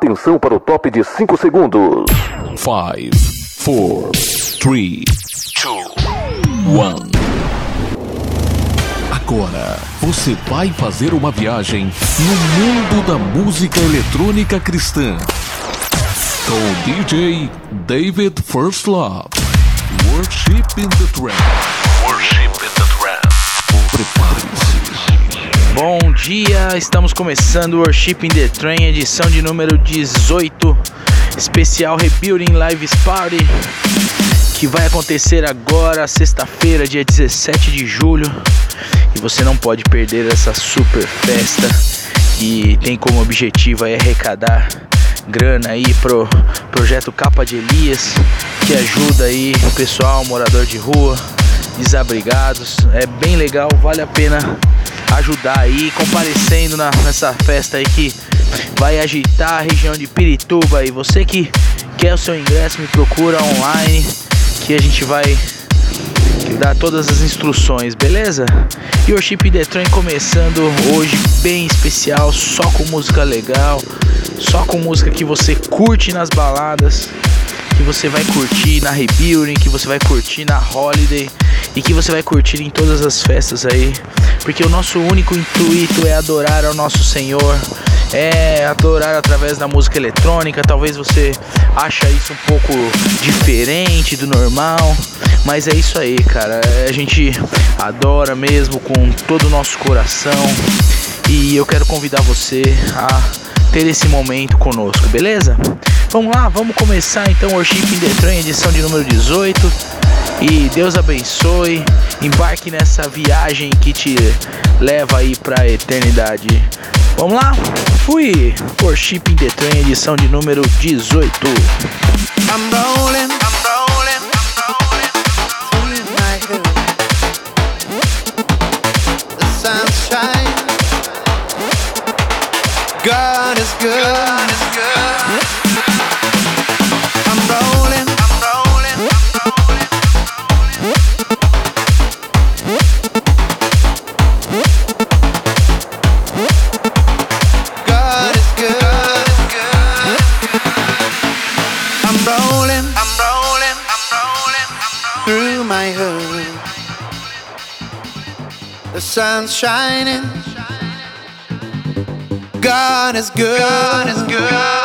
Atenção para o top de 5 segundos. 5, 4, 3, 2, 1. Agora você vai fazer uma viagem no mundo da música eletrônica cristã. Com DJ David First Love. Worship in the Trance. Bom dia, estamos começando o Worship in the Train, edição de número 18, especial Rebuilding Lives Party, que vai acontecer agora, sexta-feira, dia 17 de julho, e você não pode perder essa super festa que tem como objetivo arrecadar grana aí pro projeto Capa de Elias, que ajuda aí o pessoal morador de rua, desabrigados. É bem legal, vale a pena ajudar aí, comparecendo na, nessa festa aí que vai agitar a região de Pirituba. E você que quer o seu ingresso, me procura online que a gente vai dar todas as instruções, beleza? E o Chip Detron começando hoje bem especial, só com música legal, só com música que você curte nas baladas, que você vai curtir na Rebuilding, que você vai curtir na Holiday e que você vai curtir em todas as festas aí, porque o nosso único intuito é adorar ao nosso Senhor, é adorar através da música eletrônica. Talvez você acha isso um pouco diferente do normal, mas é isso aí, cara. A gente adora mesmo com todo o nosso coração e eu quero convidar você a ter esse momento conosco, beleza? Vamos lá, vamos começar então Worship in the Train, edição de número 18. E Deus abençoe. Embarque nessa viagem que te leva aí para a eternidade. Vamos lá? Fui! Worship in the Train, edição de número 18. Shining. God is good. God is good.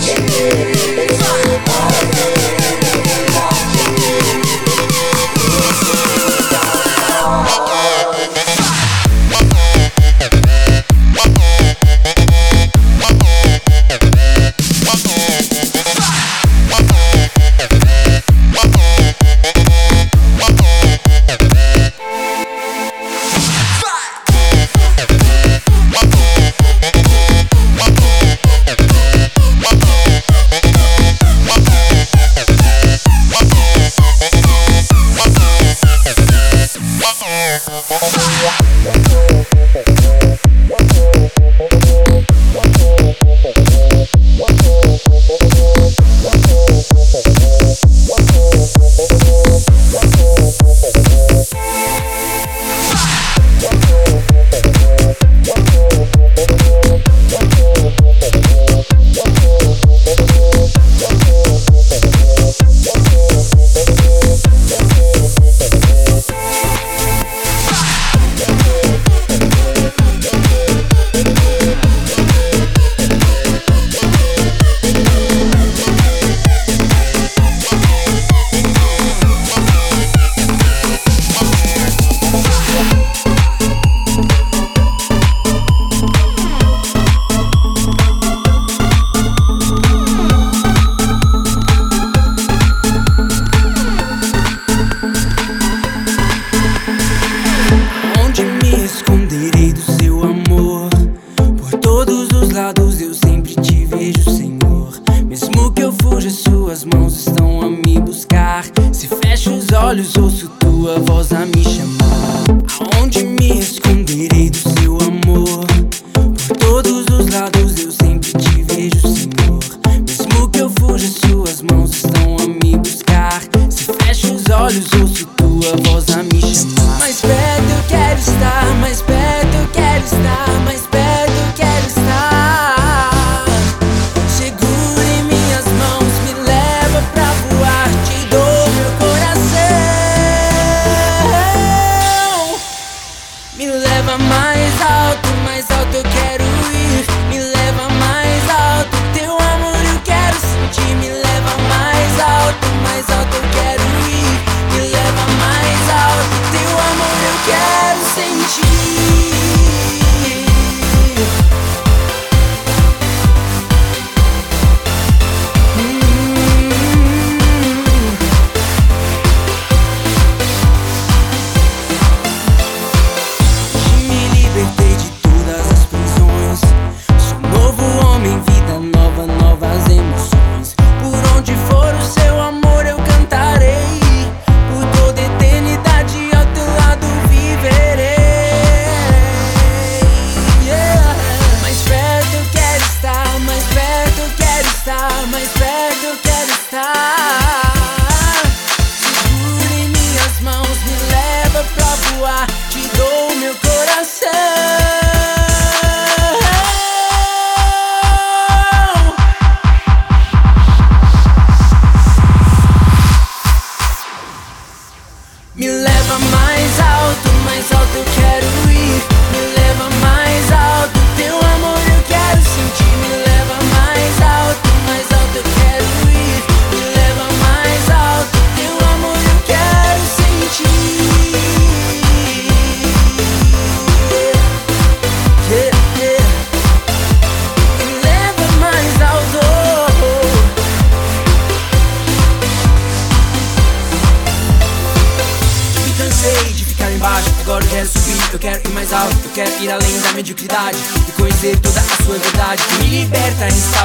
Change.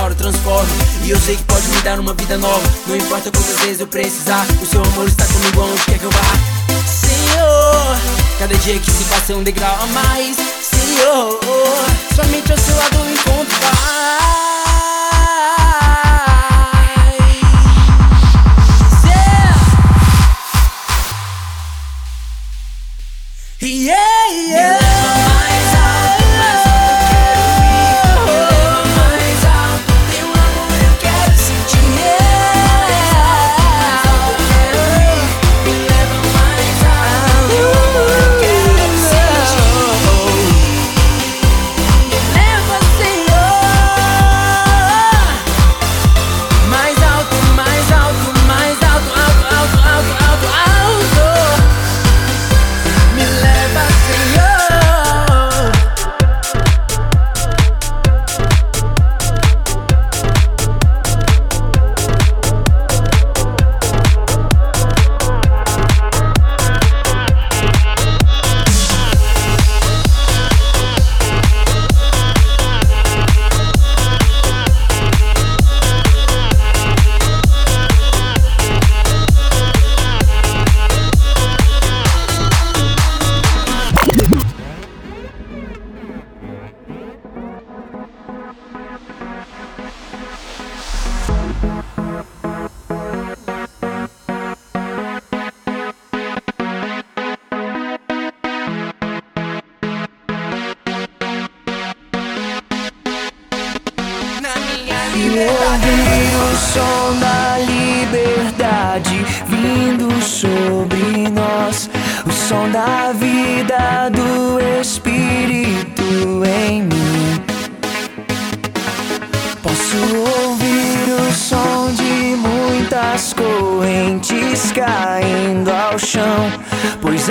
hora E eu sei que pode me dar uma vida nova. Não importa quantas vezes eu precisar O seu amor está comigo onde quer que eu vá. Senhor, cada dia que se passa é um degrau a mais. Senhor, somente ao seu lado eu encontro paz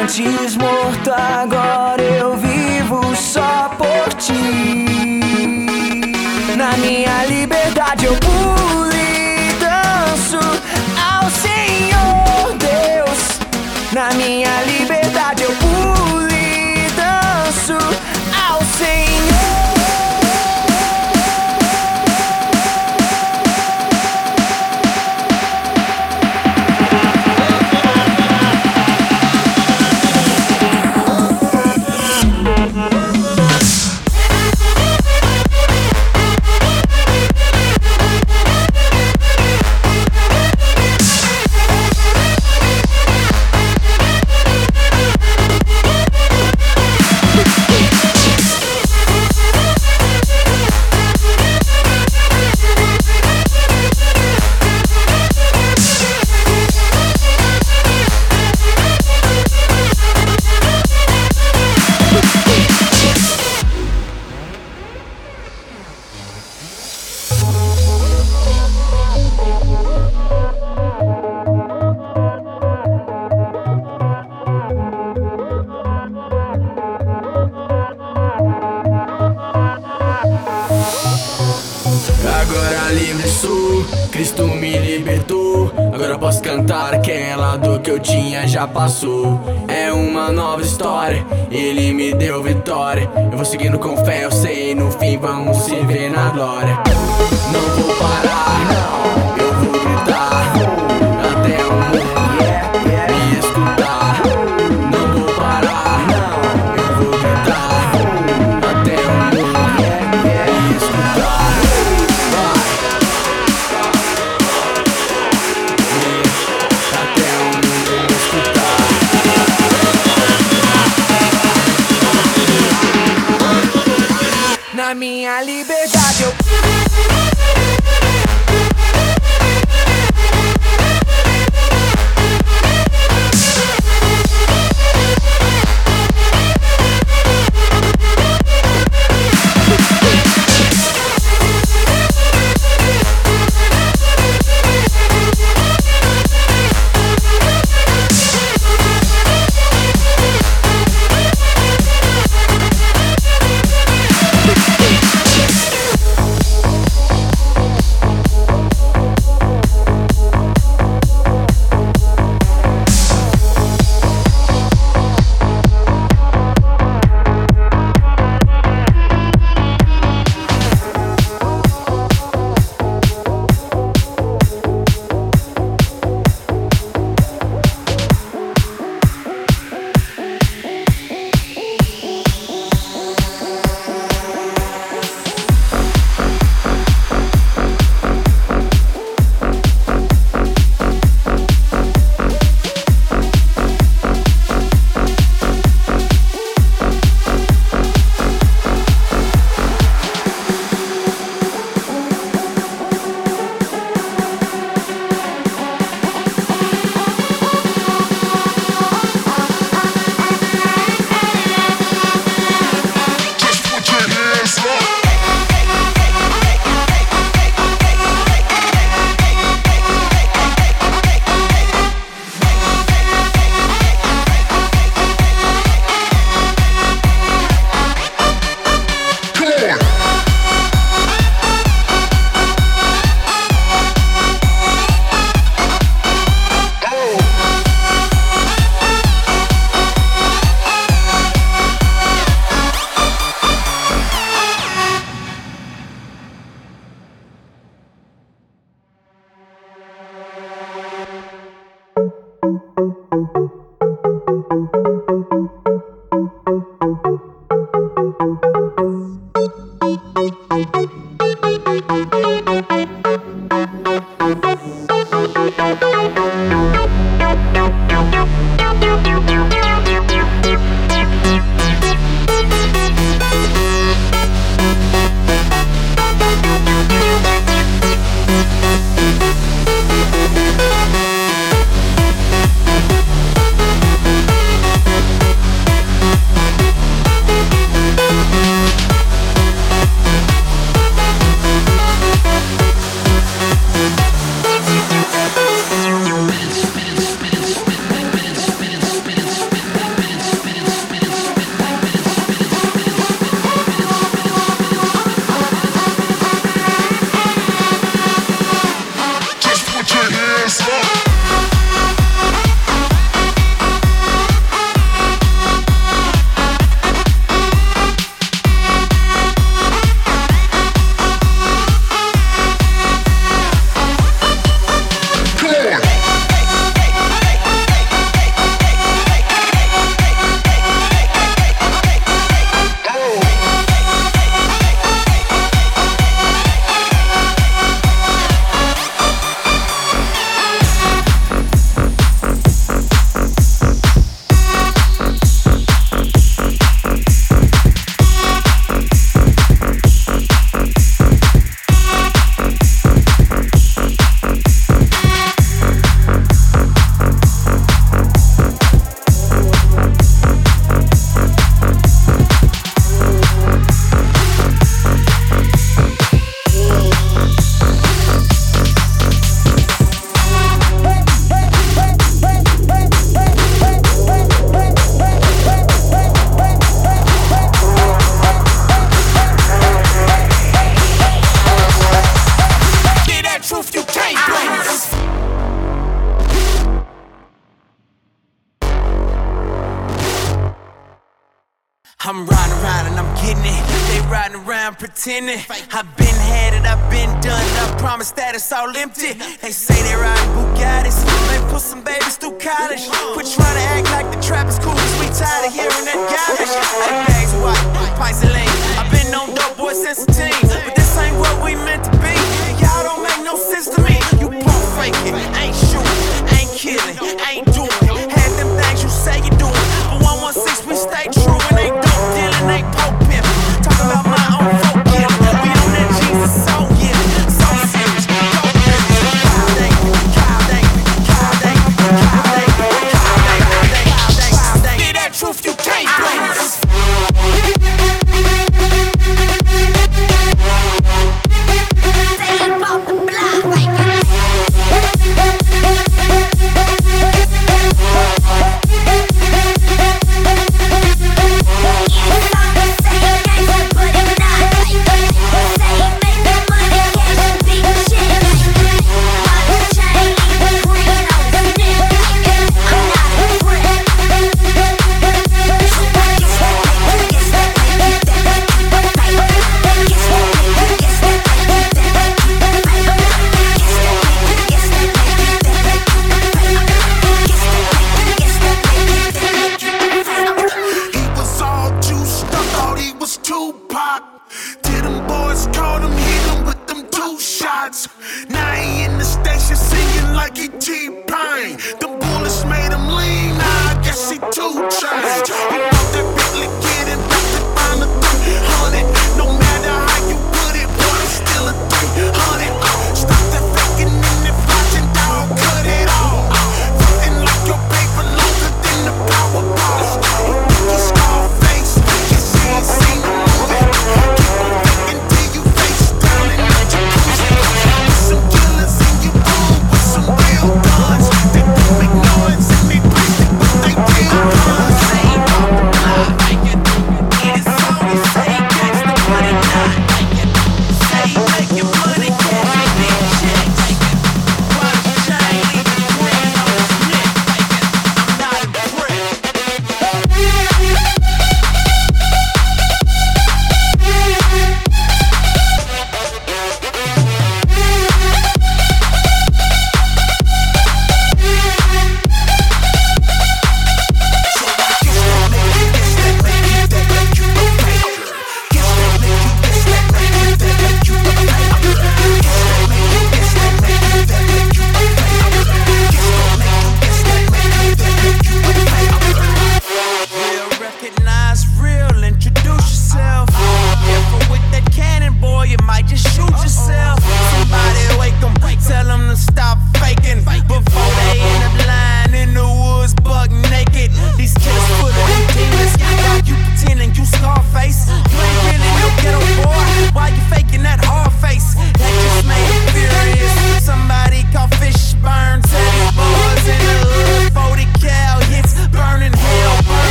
antes morta. Tu me libertou. Agora posso cantar aquela dor que eu tinha já passou. É uma nova história, ele me deu vitória. Eu vou seguindo com fé, eu sei, no fim vamos se ver na glória. Não vou parar, não, eu vou gritar até o mundo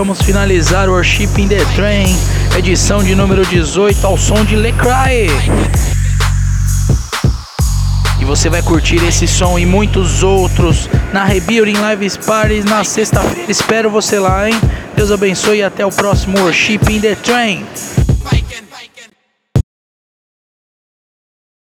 vamos finalizar o Worship in the Train, edição de número 18, ao som de Lecrae. E você vai curtir esse som e muitos outros na Rebuilding Lives Parties na sexta-feira. Espero você lá, hein? Deus abençoe e até o próximo Worship in the Train.